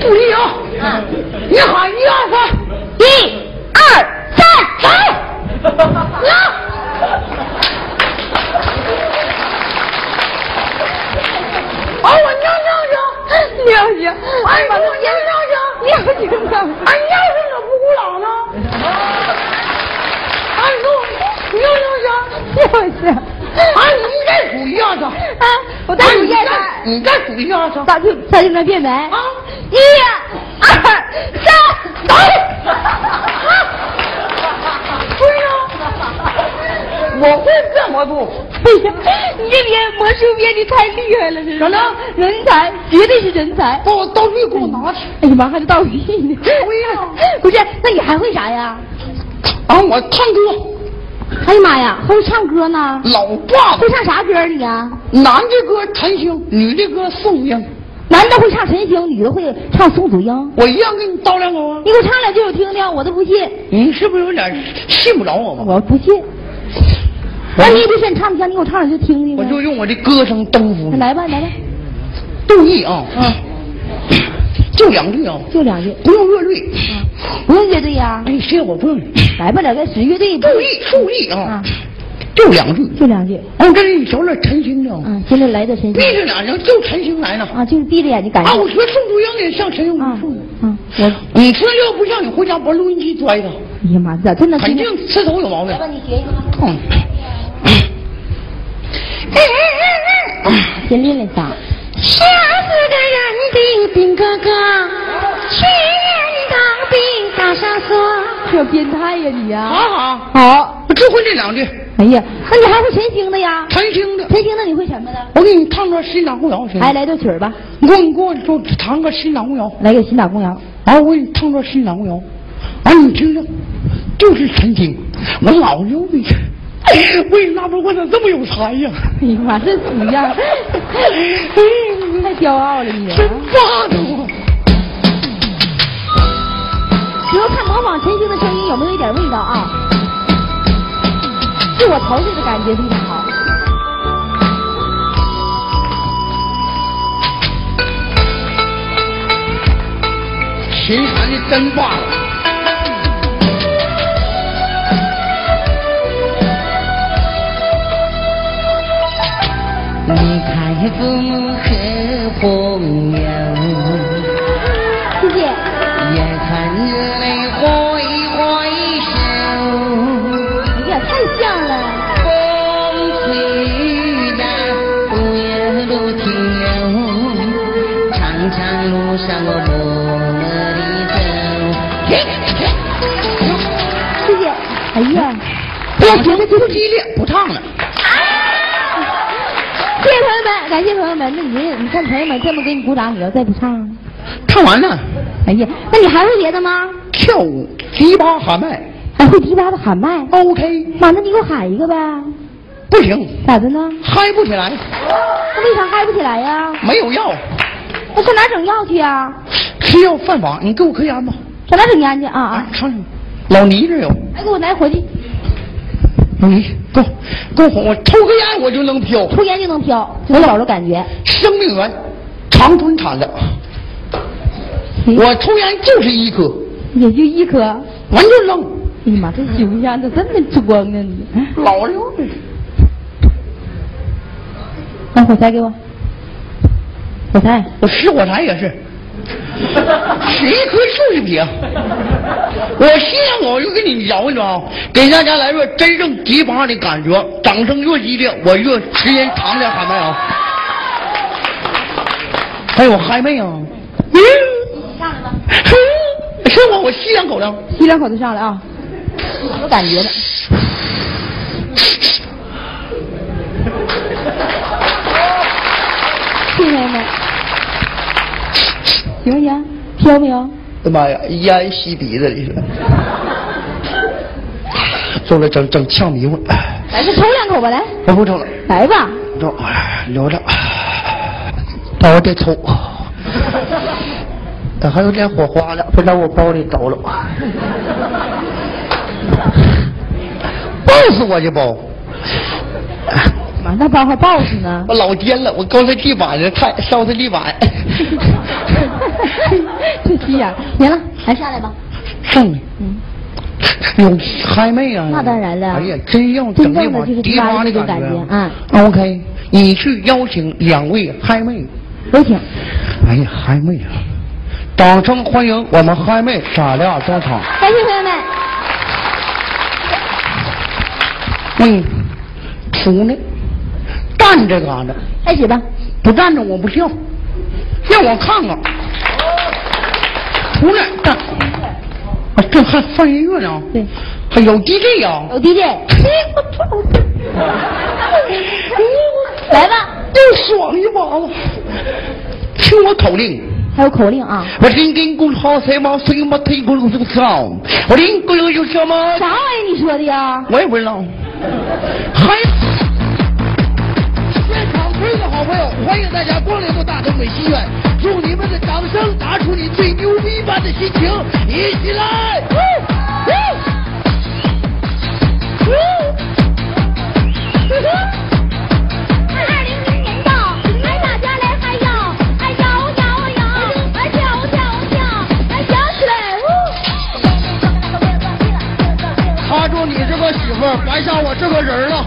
注意啊！啊，你喊一二三，一、二、三，来，*laughs* *laughs* 来。把我尿尿去，尿去，哎，把我尿尿去，尿去尿哎，尿去怎么不鼓掌呢？哎，你给我尿尿去，尿去。哎，你再数一下子，啊，我再数一下再你再数一下子，咋就咋就能变白？啊，一、二、三，走！对呀，我会这么做。*laughs* 哎呀，你这边魔术变的太厉害了，这是怎么了人才，绝对是人才。把我道具给我拿去。哎呀妈，还是道具呢。对呀不是，那你还会啥呀？啊，我唱歌，哎呀妈呀，还会唱歌呢？老爸会唱啥歌你啊？男的歌陈星，女的歌宋英，男的会唱陈星，女的会唱宋祖英。我一样给你叨两口啊。你给我唱两句我听听，我都不信，你是不是有点信不着我吗？我不信。那你也别说你唱不唱，你给我唱两句听听。我就用我的歌声征服你。来吧，来吧，注意啊，嗯，*coughs* 就两句啊，就两句，不用乐队。不用乐队呀，哎，这我不用。来吧，来个使乐队。注意，注意啊啊，就两句。就两句。我跟你说了，陈星呢，嗯，现在来的陈闭着眼睛就陈星来呢。啊，就是闭着眼睛感觉啊，觉我学宋祖英也像陈星啊我你说要不像你回家把录音机拽他，哎呀妈，咋真能肯定吃头有毛病。来吧你学一个。嗯。先练练嗓。吓死个人的兵哥哥，去年当兵打上锁。这变态呀你呀！好好，好。我只会这两句，哎呀，那你还会陈星的呀？陈星的。陈星的你会什么的？我给你唱段《新党公谣》？哎，来段曲儿吧，你给我你给我就弹个《新党公谣》，来个新打公谣。完我给你唱段《新党公谣》，完你听听，就是陈星，我老牛逼，*laughs* 我也纳闷我咋这么有才呀？哎呀妈，这死样，太骄傲了你。真霸道要看模仿陈星的声音有没有一点味道啊？自我陶醉的感觉非常好。琴弹的真霸道。开父母和朋友，谢谢。眼看热泪挥挥手，哎呀，太像了。风吹雨打不言不停留，长长路上我默默地走。谢谢。哎呀，不要觉得这个激烈，不唱了。谢谢朋友们，感谢朋友们。那您，你看朋友们这么给你鼓掌，你要再不唱，唱完了，哎呀，那你还会别的吗？跳舞，迪吧喊麦还会迪吧的喊麦？，OK，妈，那你给我喊一个呗？不行，咋的呢？嗨不起来，那为啥嗨不起来呀？没有药，那上哪整药去啊？吃药犯法，你给我颗烟吧。上哪整烟去啊啊？上去，老倪这有。哎，给我来伙计，老倪，给我，给我哄我抽根烟我就能飘。抽烟就能飘，就能找着感觉。生命源，长春产的，我抽烟就是一颗，也就一颗。完就扔。哎呀妈，这酒烟咋这么装呢你？老刘这是拿火柴给我，火柴。我使火柴也是，*laughs* 使一颗就是撇。我现在我就给你摇一摇，给大家来个真正迪吧的感觉，掌声越激烈，我越时间长点喊麦啊！还有嗨妹啊。嗯，上来吧，是我，我吸两口了。吸两口就上来啊，有感觉的。行不行？飘没有？哎呀妈呀，烟吸鼻子里了，*laughs* 做了整整呛迷糊。来，再抽两口吧，来，我不抽了，来吧。抽，哎留着，待会儿再抽。*laughs* 咋还有点火花呢，不然我包里着了。*laughs* 抱死我这包！妈，那包还 boss 呢？我老颠了，我刚才地板上太烧的地板。*laughs* 这急眼儿。行了，来下来吧。上来，嗯，有嗨妹啊！那当然了哎呀，真要整那把真正的就是迪吧的那种感感觉嗯 OK，你去邀请两位嗨妹。有请。哎呀，嗨妹啊！掌声欢迎我们嗨妹闪亮登场。感谢朋友们。嗯，出呢，站着嘎达，开始吧。不站着我不笑，让我看看。出来这还放音乐呢？对，还有 DJ 呀、有 DJ。来吧，又爽一把子。听我口令，还有口令啊。我好谁吗？谁吗？听鼓这个唱，我有什么？啥玩意儿你说的呀？我也不知道。还现场所有的朋友，欢迎大家光临到大东北戏院，用你们的掌声打出你最牛逼般的心情，一起来！二零零年到，来大家来嗨摇，哎摇摇摇，哎跳跳跳，哎摇起来！他说你这个媳妇儿白上我这个人了。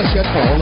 破鞋头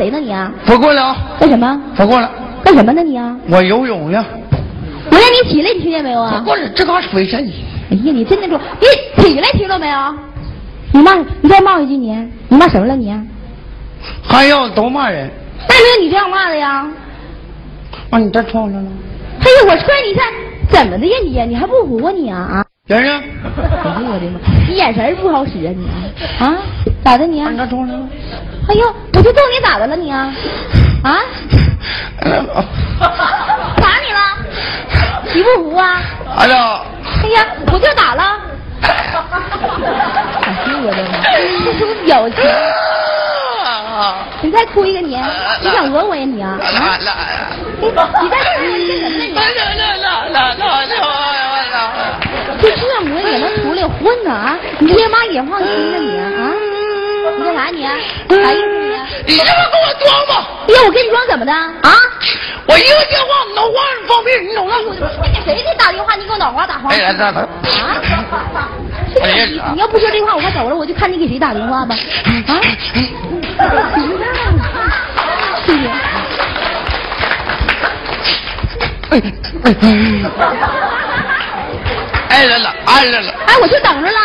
谁呢你啊？不过了啊，干什么？不过了，干什么呢你啊？我游泳呢。我让你起来，你听见没有啊？不过了，这嘎水深。哎呀，你真的说，你起来，听到没有？你骂，你再骂一句你，你骂什么了你？还要都骂人。那没有你这样骂的呀？啊，你这撞上了。哎呀，我踹你一下，怎么的呀你呀？你还不服啊你啊啊！人呢？哎呦我的妈！你眼神不好使啊你啊啊？咋的你？啊，你这撞上了。哎呦，我就揍你咋的了你啊？啊？*laughs* 打你了？你不服啊？哎呀，哎呀，我就打了。*laughs* 哎呦我的妈！这什么表情？*laughs* 你再哭一个你，你想讹我呀你啊？啊？你你再哭一个你干什么呢你？就这模样也能出来混呢啊？你爹妈也放心呢你啊？啊？你干啥你？啥意思你？你这不给我装吧！爹，我跟你装怎么的啊？我一个电话脑瓜上放屁，你懂吗？你给谁给打电话？你给我脑瓜打花？啊？哎呀你你要不说这话，我快走了，我就看你给谁打电话吧。啊？谢谢。哎哎哎来了，哎来了。哎，我就等着了。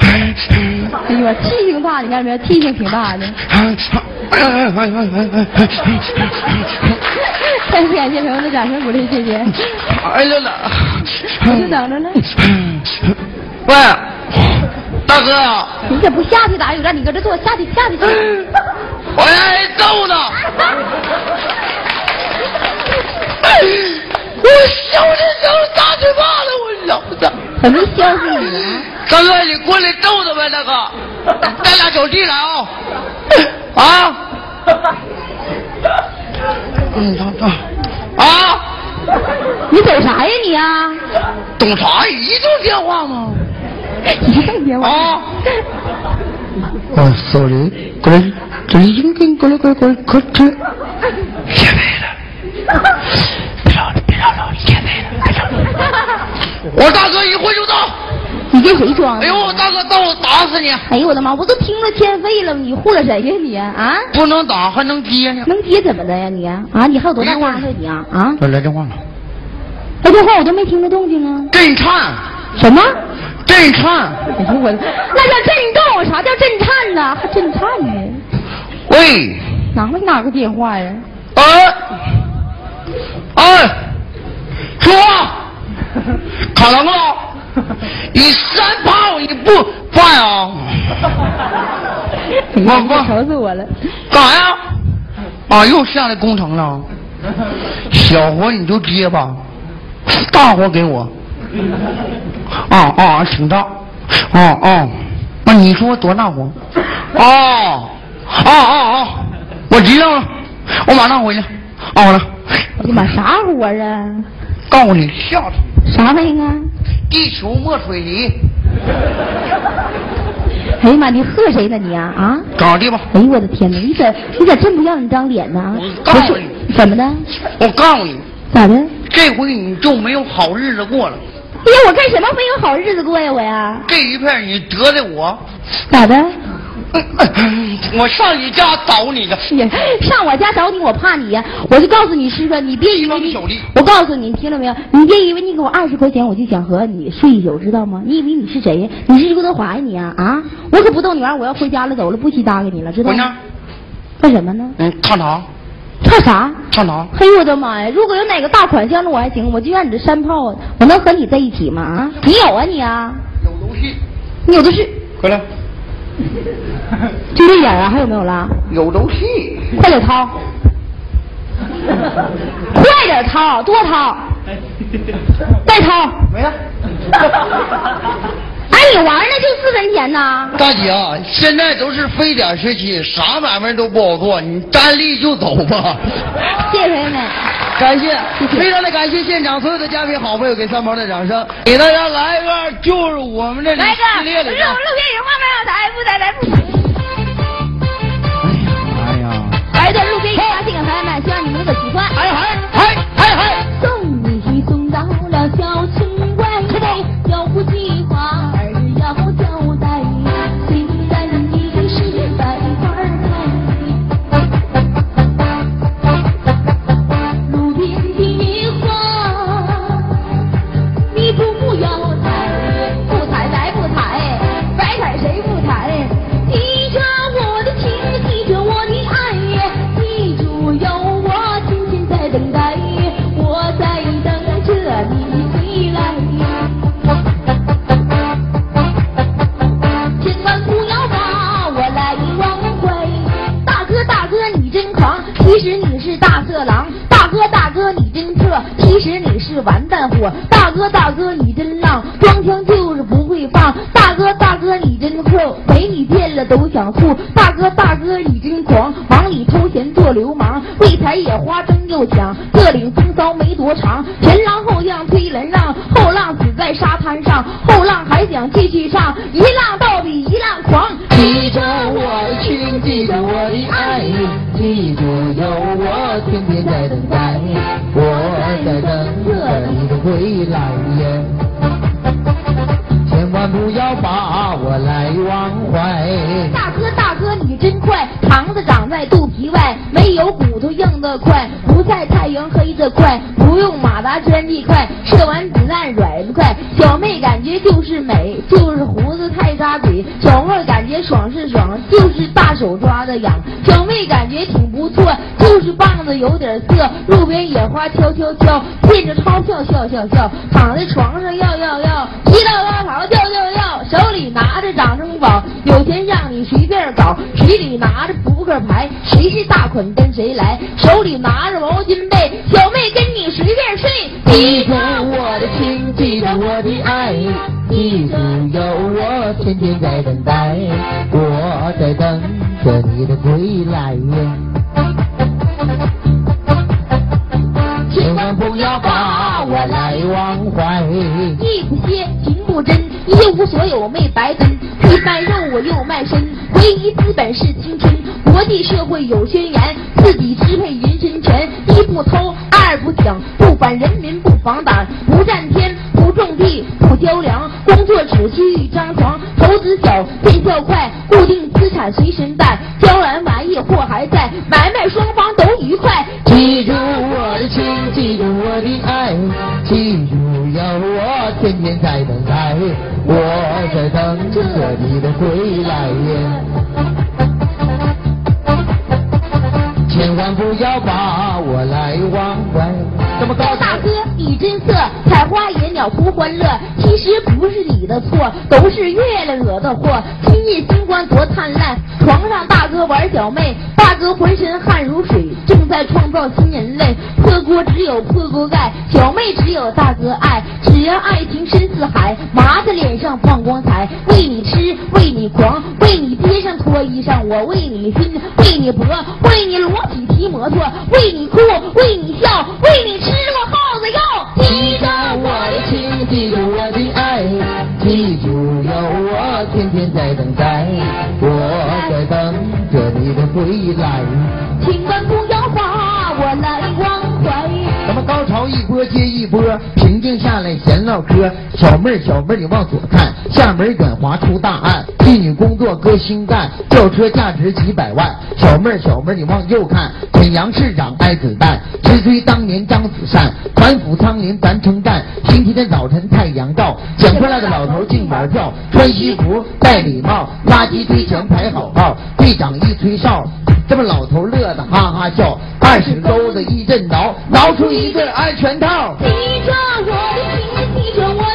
哎呦我，气性大，你看没有？气性挺大的。再次感谢朋友们的掌声鼓励，谢谢。哎来了，我就等着了。喂，大哥，你咋不下去打？有让你搁这坐，下去下去去。我挨揍呢。*laughs* 我小的时候打嘴巴子，我老的。怎么消死你了？大哥，你过来揍他呗，大哥，*laughs* 带俩小弟来啊！*laughs* 啊！嗯，他啊！你走啥呀你啊？懂啥？一通电话吗？移动电话啊！*laughs* 哦，sorry，过来，这里应该过来，过来，过来，快点！别来了，别吵了，别吵了，别来了，别吵了。我大哥一会就到。你跟谁装？哎呦，我大哥到我打死你！哎呦我的妈！我都听了欠费了，你护着谁呀你啊？不能打还能接呢。能接怎么的呀你啊？你还有多大刚子你啊？啊？来来电话了。来电话我都没听着动静啊。震颤。什么？震颤。哎呦我，那叫震动，啥叫震颤呢？还震颤呢？喂。哪个哪个电话呀？哎。哎。说话。卡了吗？你三炮你不放啊？我我愁死我了。干啥呀？啊，又下来工程了。小活你就接吧，大活给我。啊啊，挺大。哦哦，那你说多大活？哦，啊啊啊，我知道了，我马上回去。啊，完了。哎呀妈，啥活啊？告诉你，下去。啥玩意啊？地球墨水泥。哎呀妈，你喝谁呢你啊啊？咋的吧。哎呦我的天哪，你咋你咋真不要你张脸呢？我告诉你，怎么的？我告诉你，咋的？这回你就没有好日子过了。哎呀，我干什么没有好日子过呀我呀？这一片你得罪我。咋的？我上你家找你去。你上我家找你，我怕你呀！我就告诉你师傅，你别以为你，我告诉你，你听了没有？你别以为你给我二十块钱，我就想和你睡一宿，知道吗？你以为你是谁呀？你是刘德华呀你啊啊！我可不逗你玩，我要回家了，走了，不许搭给你了，知道吗？干什么呢？嗯，看啥？唱啥？唱啥？嘿呦我的妈呀！如果有哪个大款相中我还行，我就让你这山炮，我能和你在一起吗？啊？你有啊你啊？有东西。你有的是。回来。就 *laughs* 这点啊？还有没有了？有东西。快点掏！快点掏！多掏！再掏！没了。*laughs* 哎，你玩呢就四分钱呐？大姐啊，现在都是非典时期，啥买卖都不好做，你单立就走吧。谢谢朋友们。感谢，非常的感谢现场所有的嘉宾、好朋友，给三毛的掌声，给大家来一个就是我们这里来个系列里的。路路边有花没有台，不台台不台。哎呀，哎呀，来一段路边野花献给朋友们，希望你们能够喜欢。嗨嗨嗨嗨嗨！送你送到了小村外，大哥大哥你真浪，装腔就是不会放。大哥大哥你真酷，没你见了都想吐。大哥大哥你真狂，往里偷钱做流氓，为采野花争又抢，各领风骚没多长。前浪后浪推人让，后浪死在沙滩上，后浪还想继续上，一浪倒比一浪狂。记住我的情，记住我的爱，记住有我天天在等待，我在等着你的归来耶。千万不要把我来忘怀。大哥大哥你真快，肠子长在肚皮外，没有骨头硬得快，不晒太阳黑得快，不用马达钻地快，射完子弹甩得快。小妹感觉就是美，就是胡子太扎嘴；小妹感觉爽是爽，就是大手抓的痒。小妹感觉挺不错，就是棒子有点涩。路边野花悄悄悄，骗着钞票笑笑笑，躺在床上要要要，提到高潮叫叫叫，手里拿着掌声宝，有钱让你随便搞，手里拿着扑克牌，谁是大款跟谁来，手里拿着毛巾被，小妹跟你随便睡。记住我的情，记住我的爱，记住有我天天在等待，我在等着你的归来不要把我来忘怀。一不歇，情不真，一无所有没白跟，一卖肉我又卖身，唯一资本是青春。国际社会有宣言，自己支配人身权，一不偷，二不抢，不管人民不防党，不占天，不种地，不交粮，工作只需一张床，投资小，见效快，固定资产随身带，交完玩意货还在，买卖双方都愉快。记住我的情，记住我的爱，记住有我天天在等待，我在等着你的归来。千万不要把我来忘怀。这么高大哥，你真色，采花野鸟图欢乐。其实不是你的错，都是月亮惹的祸。今夜星光多灿烂，床上大哥玩小妹，大哥浑身汗如水，正在创造新人类。破锅只有破锅盖，小妹只有大哥爱。只要爱情深似海，麻子脸上放光彩。为你吃，为你狂，为你街上脱衣裳，我为你拼，为你搏，为你裸体骑摩托，为你哭，为你笑，为你吃了耗子药。记住我的情，记住我的爱，记住有我天天在等待，我在等着你的归来。千万不要把我来忘怀。咱们高潮一波接一波，平静下来闲唠嗑。小妹儿，小妹儿，你往左看，厦门远华出大案，替你工作搁心干，轿车价值几百万。小妹儿，小妹儿，你往右看，沈阳市长挨子弹，直追当年张子善，团府苍林咱称赞。星期天早晨太阳照，捡回来的老头净玩票，穿西服戴礼帽，垃圾堆前排好号，队长一吹哨。这么老头乐得哈哈笑，二十钩子一阵挠，挠出一对安全套。记着我的情，记着我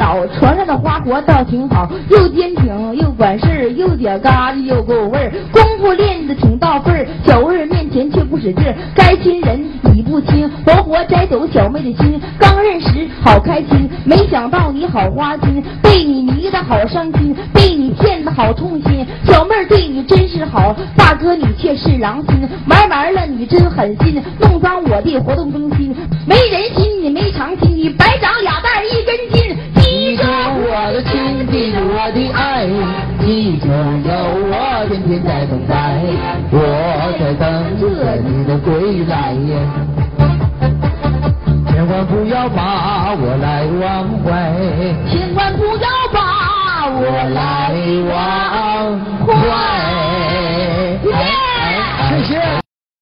倒床，上的花活倒挺好，又坚挺又管事儿，又点嘎子又够味儿，功夫练的挺到份儿，小妹儿面前却不使劲儿，该亲人你不亲，活活摘走小妹的心。刚认识好开心，没想到你好花心，被你迷的好伤心，被你骗的好痛心。小妹儿对你真是好，大哥你却是狼心，玩完了你真狠心，弄脏我的活动中心，没人心你没长心，你白长俩蛋儿一根筋。我的情记住我的爱记住有我天天在等待我在等着你的归来。千万不要把我来忘怀千万不要把我来忘怀。